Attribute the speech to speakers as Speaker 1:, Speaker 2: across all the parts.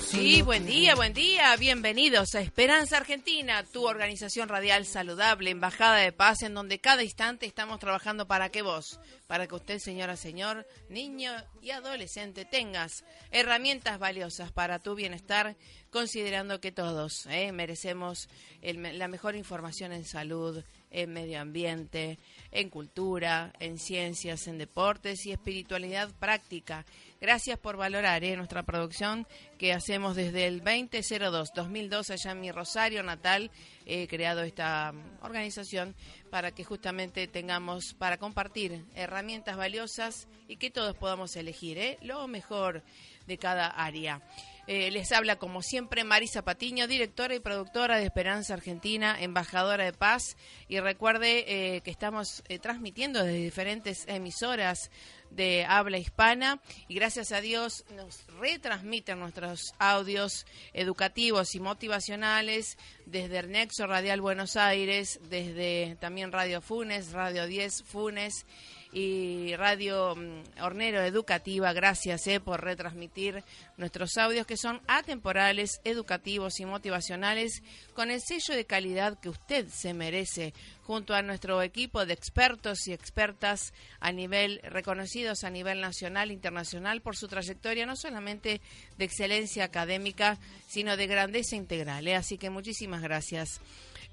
Speaker 1: Sí, buen día, buen día. Bienvenidos a Esperanza Argentina, tu organización radial saludable, embajada de paz, en donde cada instante estamos trabajando para que vos, para que usted, señora, señor, niño y adolescente, tengas herramientas valiosas para tu bienestar, considerando que todos eh, merecemos la mejor información en salud, en medio ambiente, en cultura, en ciencias, en deportes y espiritualidad práctica. Gracias por valorar eh, nuestra producción que hacemos desde el 2002-2002 allá en mi Rosario natal. He creado esta mm, organización para que justamente tengamos para compartir herramientas valiosas y que todos podamos elegir eh, lo mejor de cada área. Eh, les habla como siempre Marisa Patiño, directora y productora de Esperanza Argentina, embajadora de paz. Y recuerde que estamos transmitiendo desde diferentes emisoras de habla hispana. Y gracias a Dios nos retransmiten nuestros audios educativos y motivacionales desde el Nexo Radial Buenos Aires, desde también Radio Funes, Radio 10 Funes y Radio mm, Hornero Educativa. Gracias eh, por retransmitir nuestros audios que son atemporales, educativos y motivacionales con el sello de calidad que usted se merece junto a nuestro equipo de expertos y expertas a nivel reconocidos a nivel nacional e internacional por su trayectoria no solamente de excelencia académica, sino de grandeza integral. ¿eh? Así que muchísimas gracias.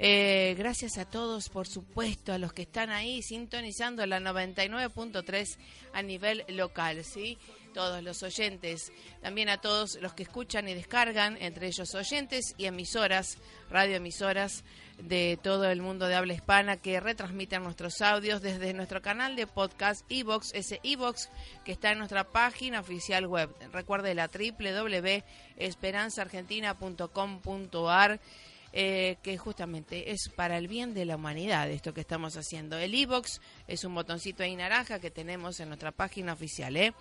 Speaker 1: Eh, gracias a todos, por supuesto, a los que están ahí sintonizando la 99.3 a nivel local, ¿sí? Todos los oyentes, también a todos los que escuchan y descargan, entre ellos oyentes y emisoras, radioemisoras de todo el mundo de habla hispana que retransmiten nuestros audios desde nuestro canal de podcast Evox, ese Evox que está en nuestra página oficial web. Recuerde la www.esperanzaargentina.com.ar eh, que justamente es para el bien de la humanidad esto que estamos haciendo. El e-box es un botoncito ahí naranja que tenemos en nuestra página oficial. ¿eh?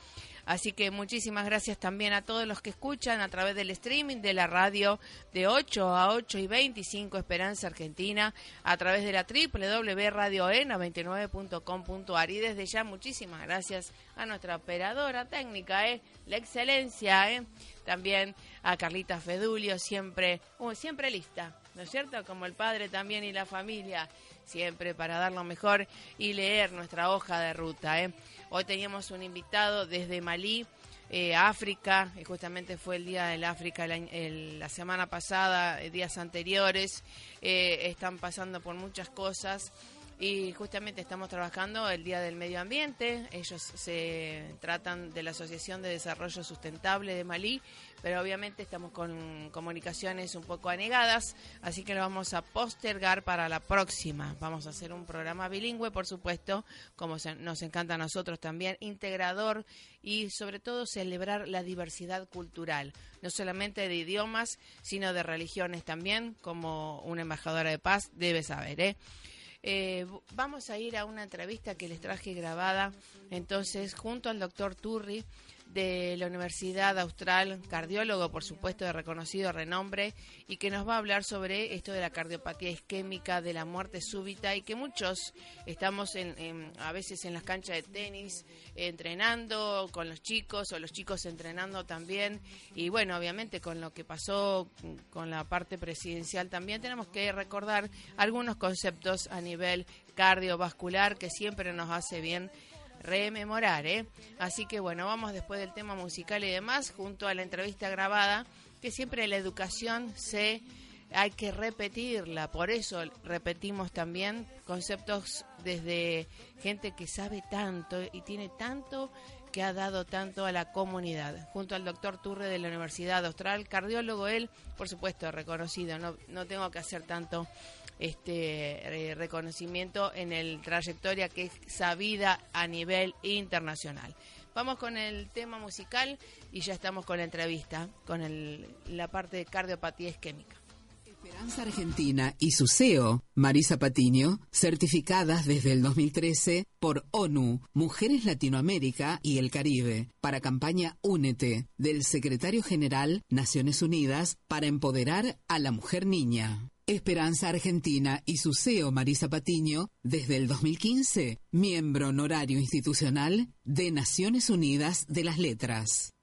Speaker 1: Así que muchísimas gracias también a todos los que escuchan a través del streaming de la radio de 8 a 8 y 25 Esperanza Argentina, a través de la www.radioena29.com.ar. Y desde ya muchísimas gracias a nuestra operadora técnica, ¿eh? la excelencia, ¿eh? también a Carlita Fedulio, siempre, uh, siempre lista, ¿no es cierto? Como el padre también y la familia, siempre para dar lo mejor y leer nuestra hoja de ruta. ¿eh? Hoy teníamos un invitado desde Malí, eh, África, y justamente fue el Día del África la semana pasada, eh, días anteriores, eh, están pasando por muchas cosas y justamente estamos trabajando el Día del Medio Ambiente. Ellos se tratan de la Asociación de Desarrollo Sustentable de Malí, pero obviamente estamos con comunicaciones un poco anegadas, así que lo vamos a postergar para la próxima. Vamos a hacer un programa bilingüe, por supuesto, como nos encanta a nosotros también, integrador y sobre todo celebrar la diversidad cultural, no solamente de idiomas, sino de religiones también, como una embajadora de paz debe saber, ¿eh? Eh, vamos a ir a una entrevista que les traje grabada, entonces, junto al doctor Turri de la Universidad Austral, cardiólogo, por supuesto, de reconocido renombre, y que nos va a hablar sobre esto de la cardiopatía isquémica, de la muerte súbita, y que muchos estamos en, a veces en las canchas de tenis entrenando con los chicos, o los chicos entrenando también, y bueno, obviamente con lo que pasó con la parte presidencial también tenemos que recordar algunos conceptos a nivel cardiovascular que siempre nos hace bien rememorar, ¿eh? Así que bueno, vamos después del tema musical y demás, junto a la entrevista grabada, que siempre la educación se hay que repetirla, por eso repetimos también conceptos desde gente que sabe tanto y tiene tanto que ha dado tanto a la comunidad. Junto al doctor Turre de la Universidad Austral, cardiólogo él, por supuesto, reconocido, no, no tengo que hacer tanto este eh, reconocimiento en el trayectoria que es sabida a nivel internacional. Vamos con el tema musical y ya estamos con la entrevista, con la parte de cardiopatía isquémica.
Speaker 2: Esperanza Argentina y su CEO, Marisa Patiño, certificadas desde el 2013 por ONU, Mujeres Latinoamérica y el Caribe, para campaña Únete, del secretario general Naciones Unidas para empoderar a la mujer niña. Esperanza Argentina y su CEO Marisa Patiño, desde el 2015, miembro honorario institucional de Naciones Unidas de las Letras.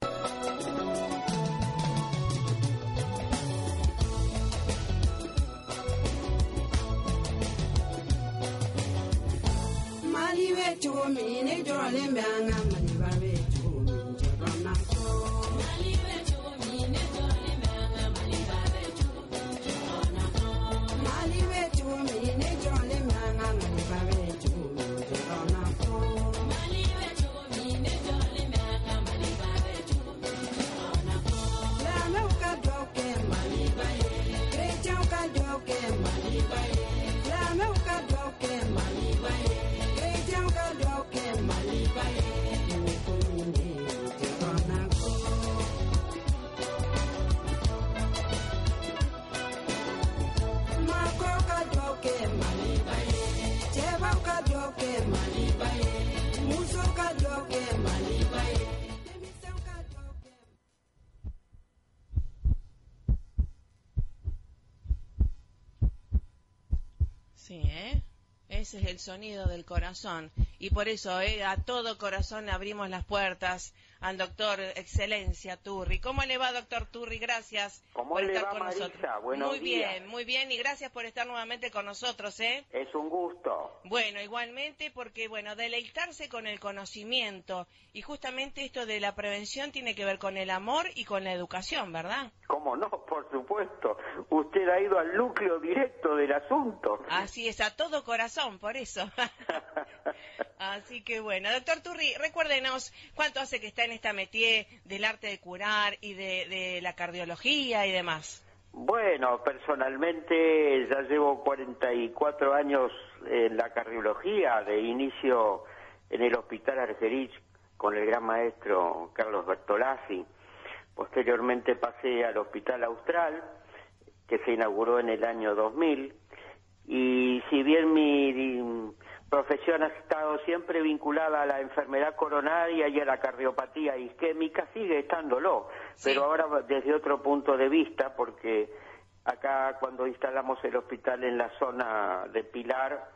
Speaker 1: El sonido del corazón. Y por eso eh, a todo corazón abrimos las puertas al doctor Excelencia Turri. ¿Cómo le va, doctor Turri? Gracias por estar con nosotros. muy bien, muy bien. Y gracias por estar nuevamente con nosotros. ¿eh?
Speaker 3: Es un gusto.
Speaker 1: Bueno, igualmente porque, bueno, deleitarse con el conocimiento. Y justamente esto de la prevención tiene que ver con el amor y con la educación, ¿verdad?
Speaker 3: ¿Cómo no? Por supuesto. Usted ha ido al núcleo directo del asunto.
Speaker 1: Así es, a todo corazón, por eso. Así que bueno, doctor Turri, recuérdenos cuánto hace que está en esta métier del arte de curar y de, la cardiología y demás.
Speaker 3: Bueno, personalmente ya llevo 44 años en la cardiología, de inicio en el Hospital Argerich con el gran maestro Carlos Bertolazzi. Posteriormente pasé al Hospital Austral, que se inauguró en el año 2000. Y si bien mi profesión ha estado siempre vinculada a la enfermedad coronaria y a la cardiopatía isquémica, sigue estándolo, pero ahora desde otro punto de vista, porque acá cuando instalamos el hospital en la zona de Pilar,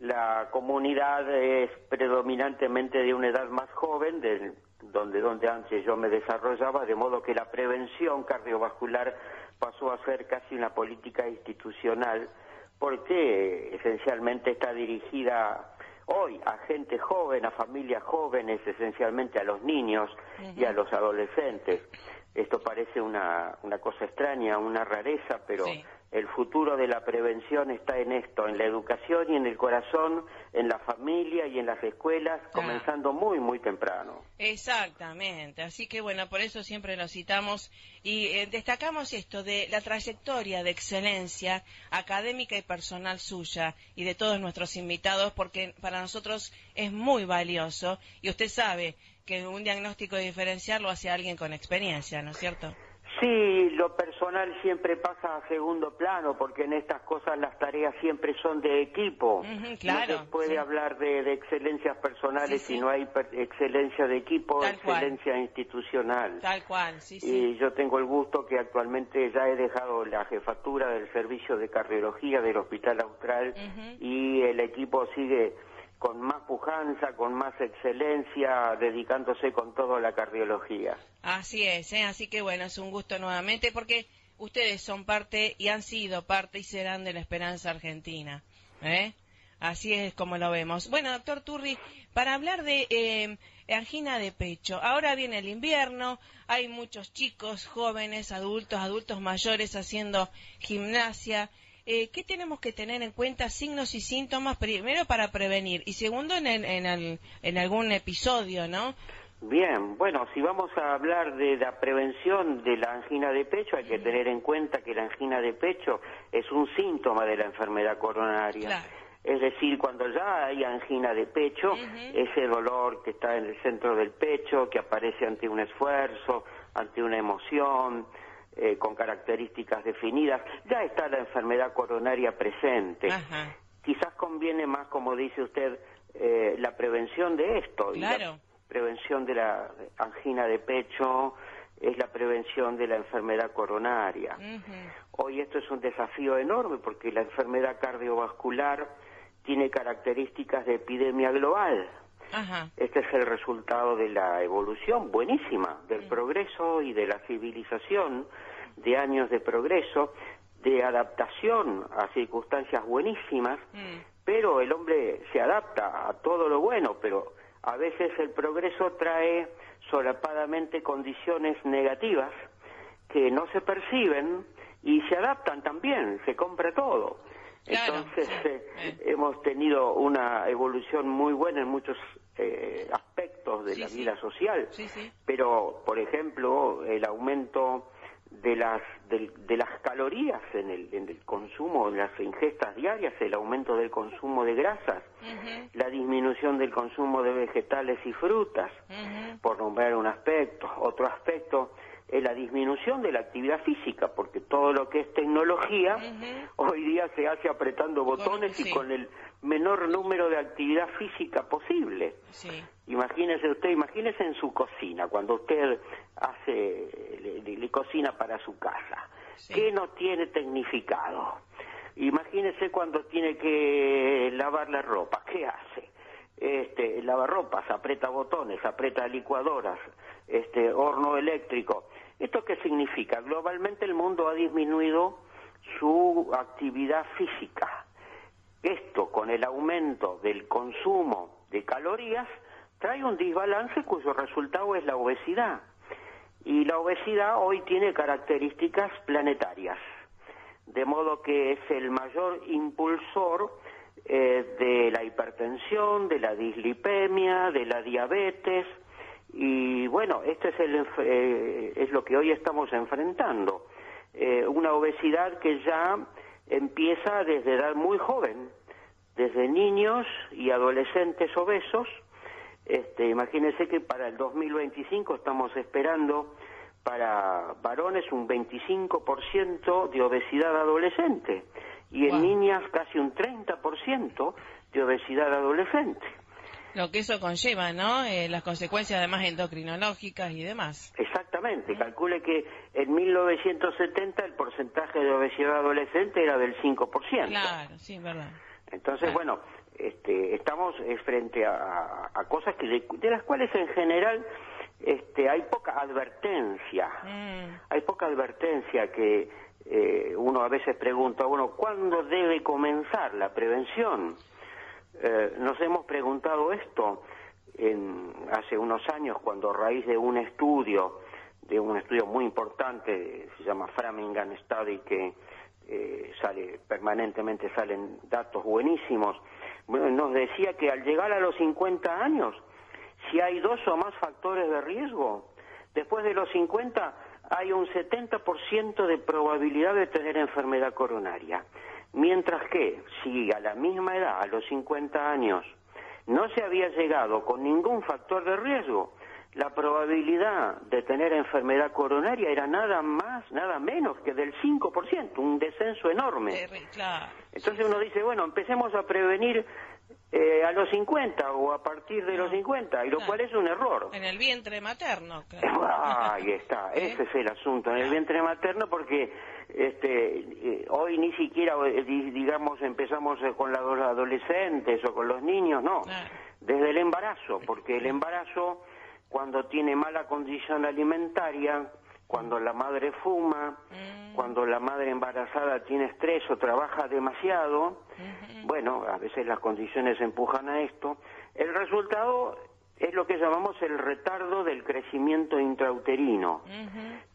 Speaker 3: la comunidad es predominantemente de una edad más joven, de donde, donde antes yo me desarrollaba, de modo que la prevención cardiovascular pasó a ser casi una política institucional porque esencialmente está dirigida hoy a gente joven, a familias jóvenes, esencialmente a los niños y a los adolescentes. Esto parece una, una cosa extraña, una rareza, pero el futuro de la prevención está en esto, en la educación y en el corazón, en la familia y en las escuelas, comenzando muy, muy temprano.
Speaker 1: Exactamente, así que bueno, por eso siempre lo citamos y eh, destacamos esto de la trayectoria de excelencia académica y personal suya y de todos nuestros invitados, porque para nosotros es muy valioso y usted sabe que un diagnóstico diferencial lo hace alguien con experiencia, ¿no es cierto?
Speaker 3: Sí, lo personal siempre pasa a segundo plano, porque en estas cosas las tareas siempre son de equipo.
Speaker 1: claro,
Speaker 3: no se puede hablar de, excelencias personales si no hay excelencia de equipo, excelencia institucional.
Speaker 1: Tal cual, sí,
Speaker 3: sí. Y yo tengo el gusto que actualmente ya he dejado la jefatura del servicio de cardiología del Hospital Austral y el equipo sigue con más pujanza, con más excelencia, dedicándose con todo a la cardiología.
Speaker 1: Así es, ¿eh? así que bueno, es un gusto nuevamente porque ustedes son parte y han sido parte y serán de la esperanza argentina. ¿eh? Así es como lo vemos. Bueno, doctor Turri, para hablar de eh, angina de pecho, ahora viene el invierno, hay muchos chicos, jóvenes, adultos, adultos mayores haciendo gimnasia. Eh, ¿Qué tenemos que tener en cuenta signos y síntomas primero para prevenir y segundo en, en, en algún episodio, ¿no?
Speaker 3: Bien, bueno, si vamos a hablar de la prevención de la angina de pecho, hay que tener en cuenta que la angina de pecho es un síntoma de la enfermedad coronaria. Es decir, cuando ya hay angina de pecho, ese dolor que está en el centro del pecho, que aparece ante un esfuerzo, ante una emoción, eh, con características definidas, ya está la enfermedad coronaria presente. Quizás conviene más, como dice usted, eh, la prevención de esto.
Speaker 1: Claro.
Speaker 3: la prevención de la angina de pecho es la prevención de la enfermedad coronaria. Hoy esto es un desafío enorme porque la enfermedad cardiovascular tiene características de epidemia global. Este es el resultado de la evolución buenísima, del progreso y de la civilización, de años de progreso, de adaptación a circunstancias buenísimas, mm. pero el hombre se adapta a todo lo bueno, pero a veces el progreso trae solapadamente condiciones negativas que no se perciben y se adaptan también, se compra todo. Entonces eh, eh. hemos tenido una evolución muy buena en muchos eh, aspectos de la vida social, pero por ejemplo el aumento de las de, las calorías en el, en el consumo, en las ingestas diarias, el aumento del consumo de grasas, la disminución del consumo de vegetales y frutas, por nombrar un aspecto. Otro aspecto es la disminución de la actividad física, porque todo lo que es tecnología hoy día se hace apretando botones y con el menor número de actividad física posible. Imagínese usted, imagínese en su cocina, cuando usted hace, le, cocina para su casa, ¿qué no tiene tecnificado? Imagínese cuando tiene que lavar la ropa, ¿qué hace? Este, lavarropas, aprieta botones, aprieta licuadoras, este, horno eléctrico, ¿Esto qué significa? Globalmente el mundo ha disminuido su actividad física. Esto, con el aumento del consumo de calorías, trae un desbalance cuyo resultado es la obesidad. Y la obesidad hoy tiene características planetarias, de modo que es el mayor impulsor eh, de la hipertensión, de la dislipemia, de la diabetes, y bueno, esto es, el, eh, es lo que hoy estamos enfrentando. Eh, una obesidad que ya empieza desde edad muy joven, desde niños y adolescentes obesos. Este, imagínense que para el 2025 estamos esperando para varones un 25% de obesidad adolescente y en niñas casi un 30% de obesidad adolescente.
Speaker 1: Lo que eso conlleva, ¿no? Eh, las consecuencias además endocrinológicas y demás.
Speaker 3: Exactamente. Calcule que en 1970 el porcentaje de obesidad adolescente era del 5%.
Speaker 1: Claro, sí, verdad.
Speaker 3: Entonces, bueno, este, estamos eh, frente a, cosas que de, las cuales en general este, hay poca advertencia. Mm. Hay poca advertencia que eh, uno a veces pregunta, bueno, ¿cuándo debe comenzar la prevención? Eh, nos hemos preguntado esto en, hace unos años cuando a raíz de un estudio, de un estudio muy importante, se llama Framingham Study, que eh, sale permanentemente salen datos buenísimos, nos decía que al llegar a los 50 años, si hay dos o más factores de riesgo, después de los 50 hay un 70% de probabilidad de tener enfermedad coronaria. Mientras que, si a la misma edad, a los 50 años, no se había llegado con ningún factor de riesgo, la probabilidad de tener enfermedad coronaria era nada más, nada menos que del 5%, un descenso enorme. Entonces uno dice, bueno, empecemos a prevenir eh, a los 50 o a partir de los 50, y lo cual es un error.
Speaker 1: En el vientre materno.
Speaker 3: ahí está, ¿Eh? ese es el asunto, en el vientre materno, porque este, eh, hoy ni siquiera, digamos, empezamos con los adolescentes o con los niños, no, desde el embarazo, porque el embarazo, cuando tiene mala condición alimentaria, cuando la madre fuma, mm. cuando la madre embarazada tiene estrés o trabaja demasiado, bueno, a veces las condiciones empujan a esto, el resultado es lo que llamamos el retardo del crecimiento intrauterino,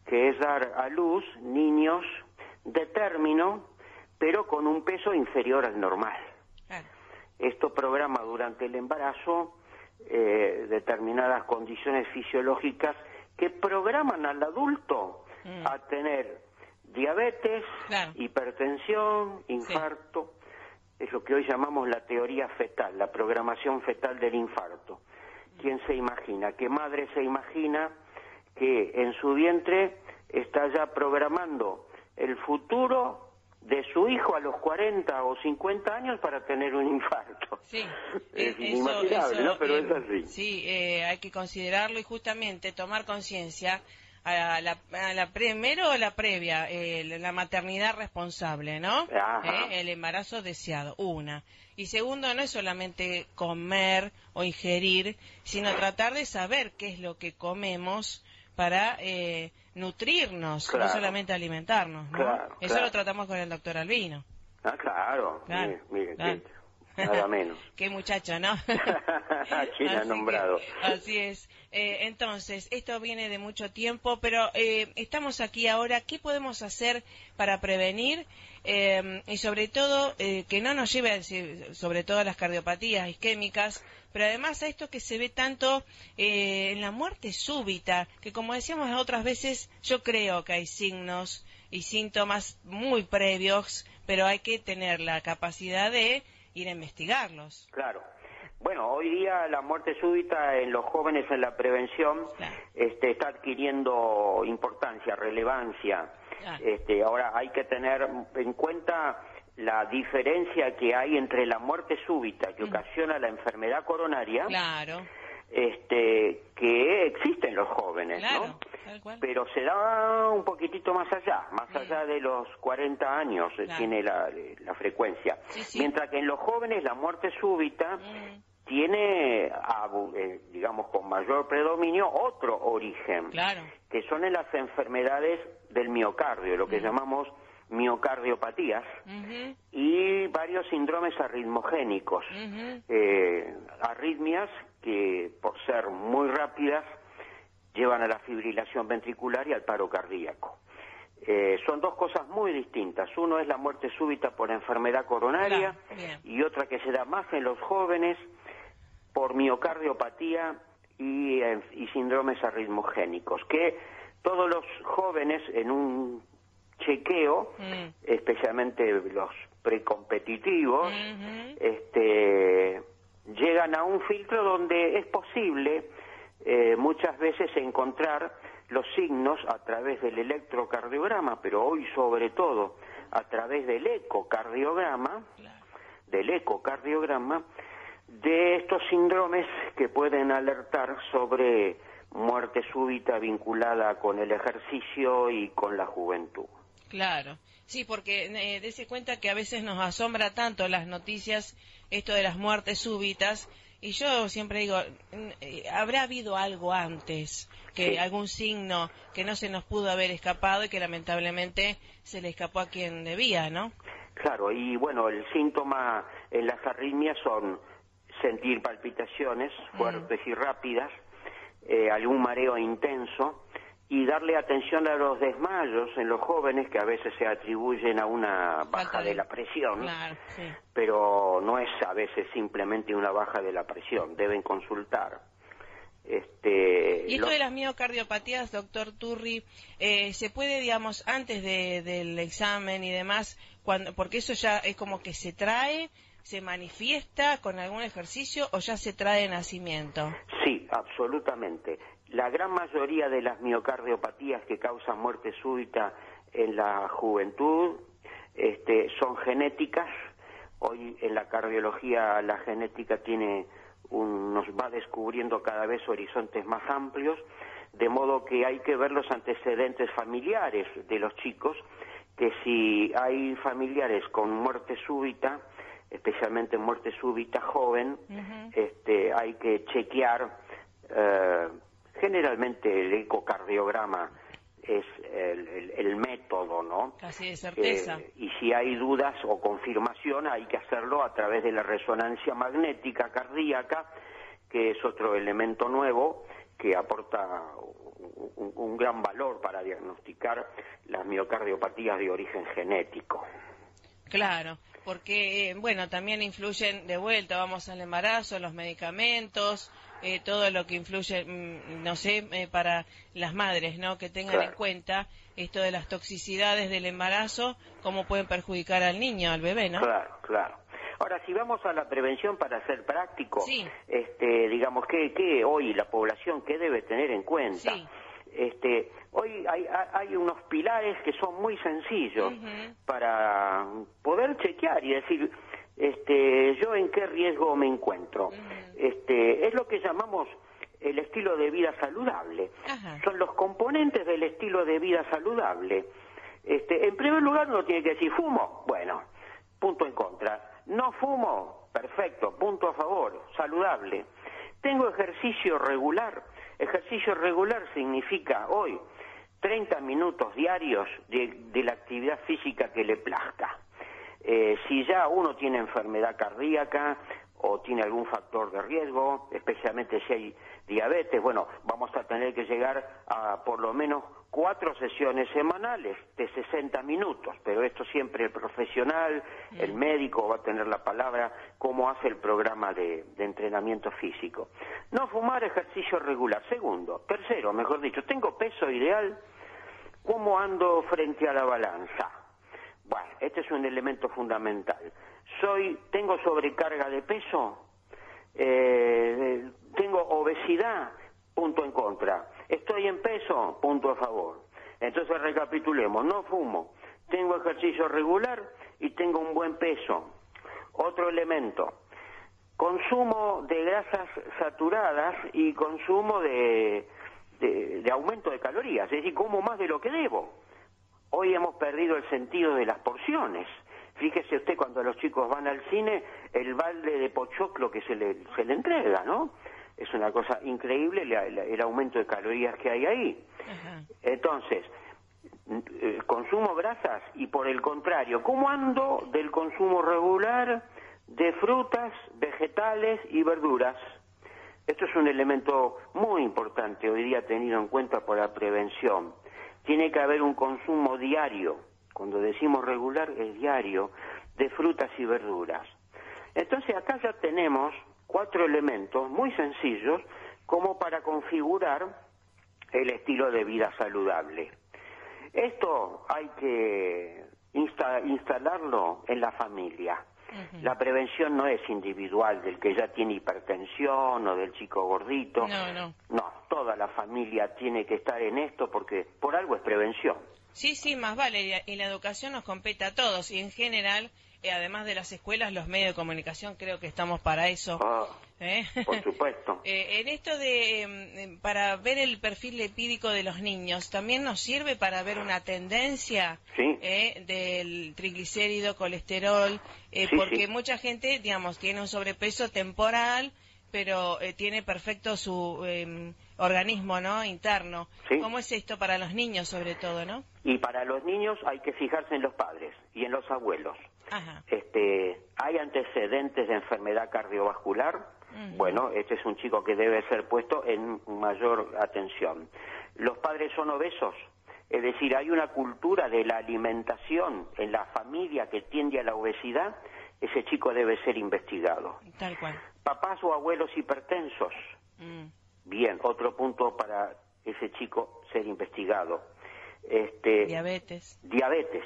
Speaker 3: que es dar a luz niños de término, pero con un peso inferior al normal. Esto programa durante el embarazo eh, determinadas condiciones fisiológicas que programan al adulto mm. a tener diabetes, hipertensión, infarto. Es lo que hoy llamamos la teoría fetal, la programación fetal del infarto. ¿Quién se imagina? ¿Qué madre se imagina que en su vientre está ya programando el futuro de su hijo a los 40 o 50 años para tener un infarto.
Speaker 1: Sí,
Speaker 3: es eh, inimaginable, ¿no? Pero es así.
Speaker 1: Sí, eh, hay que considerarlo y justamente tomar conciencia a la, la primero o la previa, eh, la maternidad responsable, ¿no? el embarazo deseado, una. Y segundo, no es solamente comer o ingerir, sino tratar de saber qué es lo que comemos para eh, nutrirnos, no solamente alimentarnos. ¿no? Eso lo tratamos con el doctor Albino.
Speaker 3: Ah, claro. Mire, nada menos.
Speaker 1: Qué muchacho, ¿no?
Speaker 3: ¿Quién ha nombrado?
Speaker 1: así es. Eh, entonces, esto viene de mucho tiempo, pero eh, estamos aquí ahora. ¿Qué podemos hacer para prevenir eh, y sobre todo que no nos lleve, sobre todo a las cardiopatías isquémicas, pero además a esto que se ve tanto en la muerte súbita, que como decíamos otras veces, yo creo que hay signos y síntomas muy previos, pero hay que tener la capacidad de ir a investigarlos.
Speaker 3: Claro. Bueno, hoy día la muerte súbita en los jóvenes en la prevención este, está adquiriendo importancia, relevancia. Este, ahora hay que tener en cuenta la diferencia que hay entre la muerte súbita que mm. ocasiona la enfermedad coronaria
Speaker 1: claro
Speaker 3: este, que existen los jóvenes, ¿no? Pero se da un poquitito más allá, más allá de los 40 años eh, tiene la, frecuencia. Mientras que en los jóvenes la muerte súbita mm. tiene, eh, digamos, con mayor predominio otro origen, que son en las enfermedades del miocardio, lo que mm. llamamos miocardiopatías y varios síndromes arritmogénicos, eh, arritmias que por ser muy rápidas llevan a la fibrilación ventricular y al paro cardíaco. Eh, son dos cosas muy distintas. Uno es la muerte súbita por enfermedad coronaria y otra que se da más en los jóvenes por miocardiopatía y, eh, y síndromes arritmogénicos, que todos los jóvenes en un chequeo, mm. especialmente los precompetitivos, este, llegan a un filtro donde es posible eh, muchas veces encontrar los signos a través del electrocardiograma, pero hoy sobre todo a través del ecocardiograma, del ecocardiograma, de estos síndromes que pueden alertar sobre muerte súbita vinculada con el ejercicio y con la juventud.
Speaker 1: Claro, sí, porque eh, dése cuenta que a veces nos asombra tanto las noticias, esto de las muertes súbitas, y yo siempre digo, eh, habrá habido algo antes, que algún signo que no se nos pudo haber escapado y que lamentablemente se le escapó a quien debía, ¿no?
Speaker 3: Claro, y bueno, el síntoma en las arritmias son sentir palpitaciones mm. fuertes y rápidas, eh, algún mareo intenso, y darle atención a los desmayos en los jóvenes que a veces se atribuyen a una baja de... la presión, pero no es a veces simplemente una baja de la presión, deben consultar. Este,
Speaker 1: y esto de las miocardiopatías, doctor Turri, eh, ¿se puede, digamos, antes del examen y demás, cuando, porque eso ya es como que se trae, se manifiesta con algún ejercicio o ya se trae de nacimiento?
Speaker 3: Sí, absolutamente. La gran mayoría de las miocardiopatías que causan muerte súbita en la juventud este, son genéticas. Hoy en la cardiología la genética tiene nos va descubriendo cada vez horizontes más amplios, de modo que hay que ver los antecedentes familiares de los chicos, que si hay familiares con muerte súbita, especialmente muerte súbita joven, este, hay que chequear eh, generalmente el ecocardiograma es el, método, ¿no?
Speaker 1: Casi de certeza.
Speaker 3: Eh, y si hay dudas o confirmación, hay que hacerlo a través de la resonancia magnética cardíaca, que es otro elemento nuevo que aporta un, gran valor para diagnosticar las miocardiopatías de origen genético.
Speaker 1: Claro, porque, eh, bueno, también influyen de vuelta, vamos al embarazo, los medicamentos, eh, todo lo que influye, mm, no sé, eh, para las madres, ¿no? Que tengan en cuenta esto de las toxicidades del embarazo, cómo pueden perjudicar al niño, al bebé, ¿no?
Speaker 3: Claro, claro. Ahora, si vamos a la prevención para ser práctico, este, digamos, que, hoy la población, ¿qué debe tener en cuenta? Este, hoy hay, unos pilares que son muy sencillos para poder chequear y decir, este, yo en qué riesgo me encuentro. Este, es lo que llamamos el estilo de vida saludable. Son los componentes del estilo de vida saludable. Este, en primer lugar, uno tiene que decir, ¿fumo? Bueno, punto en contra. No fumo, perfecto, punto a favor, saludable. Tengo ejercicio regular. Ejercicio regular significa hoy 30 minutos diarios de la actividad física que le plazca. Eh, si ya uno tiene enfermedad cardíaca o tiene algún factor de riesgo, especialmente si hay diabetes, bueno, vamos a tener que llegar a por lo menos cuatro sesiones semanales de 60 minutos, pero esto siempre el profesional, el médico va a tener la palabra, cómo hace el programa de, de entrenamiento físico. No fumar ejercicio regular. Segundo, tercero, mejor dicho, tengo peso ideal, ¿cómo ando frente a la balanza? Bueno, este es un elemento fundamental. Soy, tengo sobrecarga de peso, eh, tengo obesidad, punto en contra. Estoy en peso, punto a favor. Entonces recapitulemos, no fumo, tengo ejercicio regular y tengo un buen peso. Otro elemento, consumo de grasas saturadas y consumo de, de aumento de calorías, es decir, como más de lo que debo. Hoy hemos perdido el sentido de las porciones. Fíjese usted cuando los chicos van al cine, el balde de pochoclo que se le, se le entrega, ¿no? Es una cosa increíble el aumento de calorías que hay ahí. Entonces, eh, consumo grasas y por el contrario, ¿cómo ando del consumo regular de frutas, vegetales y verduras? Esto es un elemento muy importante hoy día tenido en cuenta por la prevención tiene que haber un consumo diario, cuando decimos regular es diario, de frutas y verduras. Entonces acá ya tenemos cuatro elementos muy sencillos como para configurar el estilo de vida saludable. Esto hay que instalarlo en la familia. La prevención no es individual del que ya tiene hipertensión o del chico gordito.
Speaker 1: No, no.
Speaker 3: No, toda la familia tiene que estar en esto porque por algo es prevención.
Speaker 1: Sí, sí, más vale. Y la educación nos compete a todos y en general eh, además de las escuelas, los medios de comunicación, creo que estamos para eso.
Speaker 3: Ah, ¿Eh? Por supuesto.
Speaker 1: Eh, en esto de, em, em, para ver el perfil lipídico de los niños, ¿también nos sirve para ver una tendencia del triglicérido, colesterol? porque mucha gente, digamos, tiene un sobrepeso temporal, pero tiene perfecto su em, organismo, ¿no? Interno. ¿Cómo es esto para los niños, sobre todo, no?
Speaker 3: Y para los niños hay que fijarse en los padres y en los abuelos. Este, hay antecedentes de enfermedad cardiovascular. Bueno, este es un chico que debe ser puesto en mayor atención. Los padres son obesos, es decir, hay una cultura de la alimentación en la familia que tiende a la obesidad, ese chico debe ser investigado.
Speaker 1: Tal cual.
Speaker 3: Papás o abuelos hipertensos. Mm. Bien, otro punto para ese chico ser investigado. Este,
Speaker 1: diabetes.
Speaker 3: Diabetes.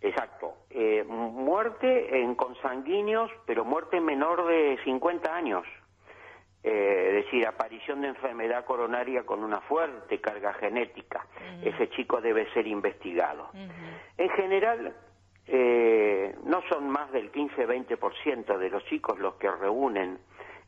Speaker 3: Exacto. Eh, muerte en consanguíneos, pero muerte menor de 50 años. Eh, es decir, aparición de enfermedad coronaria con una fuerte carga genética. Ese chico debe ser investigado. En general, eh, no son más del 15-20% de los chicos los que reúnen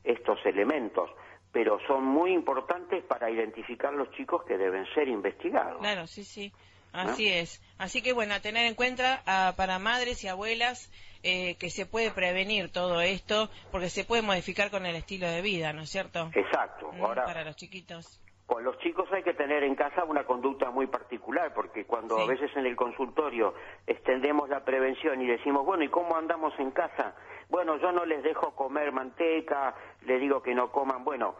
Speaker 3: estos elementos, pero son muy importantes para identificar los chicos que deben ser investigados.
Speaker 1: Claro, sí, sí. Así es. Así que bueno, a tener en cuenta para madres y abuelas eh, que se puede prevenir todo esto porque se puede modificar con el estilo de vida, ¿no es cierto?
Speaker 3: Exacto.
Speaker 1: Mm, Ahora, para los chiquitos.
Speaker 3: Con los chicos hay que tener en casa una conducta muy particular, porque cuando a veces en el consultorio extendemos la prevención y decimos, bueno, ¿y cómo andamos en casa? Bueno, yo no les dejo comer manteca, les digo que no coman, bueno,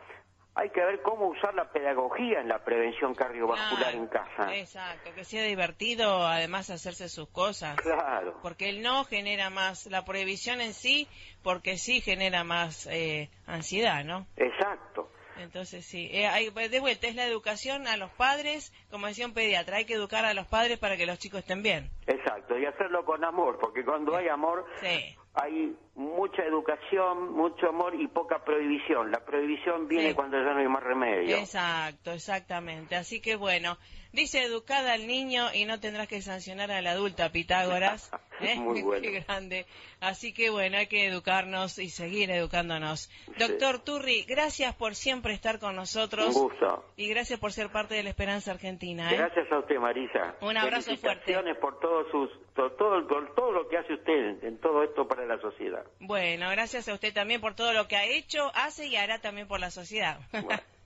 Speaker 3: hay que ver cómo usar la pedagogía en la prevención cardiovascular en casa.
Speaker 1: Exacto, que sea divertido además hacerse sus cosas.
Speaker 3: Claro.
Speaker 1: Porque el no genera más, la prohibición en sí, porque sí genera más eh, ansiedad, ¿no?
Speaker 3: Exacto.
Speaker 1: Entonces sí, eh, hay, de vuelta es la educación a los padres, como decía un pediatra, hay que educar a los padres para que los chicos estén bien.
Speaker 3: Exacto, y hacerlo con amor, porque cuando hay amor hay mucha educación, mucho amor y poca prohibición. La prohibición viene cuando ya no hay más remedio.
Speaker 1: Exacto, exactamente. Así que bueno, dice educada al niño y no tendrás que sancionar al adulto, Pitágoras.
Speaker 3: ¿eh? Muy bueno.
Speaker 1: Qué grande. Así que bueno, hay que educarnos y seguir educándonos. Doctor Turri, gracias por siempre estar con nosotros.
Speaker 3: Un gusto.
Speaker 1: Y gracias por ser parte de la Esperanza Argentina. ¿eh?
Speaker 3: Gracias a usted, Marisa.
Speaker 1: Un abrazo fuerte.
Speaker 3: por todo, sus, todo, todo, lo que hace usted en todo esto para la sociedad.
Speaker 1: Bueno, gracias a usted también por todo lo que ha hecho, hace y hará también por la sociedad.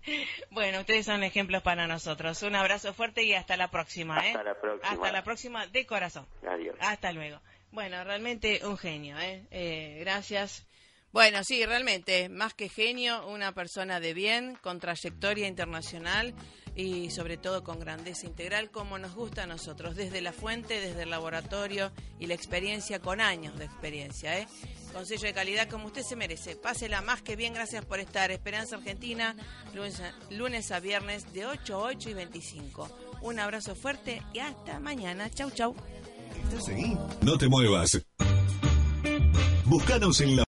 Speaker 1: Bueno. ustedes son ejemplos para nosotros. Un abrazo fuerte y hasta la próxima.
Speaker 3: ¿eh? Hasta la próxima.
Speaker 1: Hasta la próxima de corazón.
Speaker 3: Adiós.
Speaker 1: Hasta luego. Bueno, realmente un genio. ¿eh? eh gracias. Bueno, sí, realmente, más que genio, una persona de bien, con trayectoria internacional y sobre todo con grandeza integral como nos gusta a nosotros, desde la fuente, desde el laboratorio y la experiencia con años de experiencia, ¿eh? con sello de calidad como usted se merece. Pásela más que bien, gracias por estar. Esperanza Argentina, lunes a, viernes de 8 a 8 y 25. Un abrazo fuerte y hasta mañana. Chau, chau.
Speaker 4: No te muevas. Búscanos en la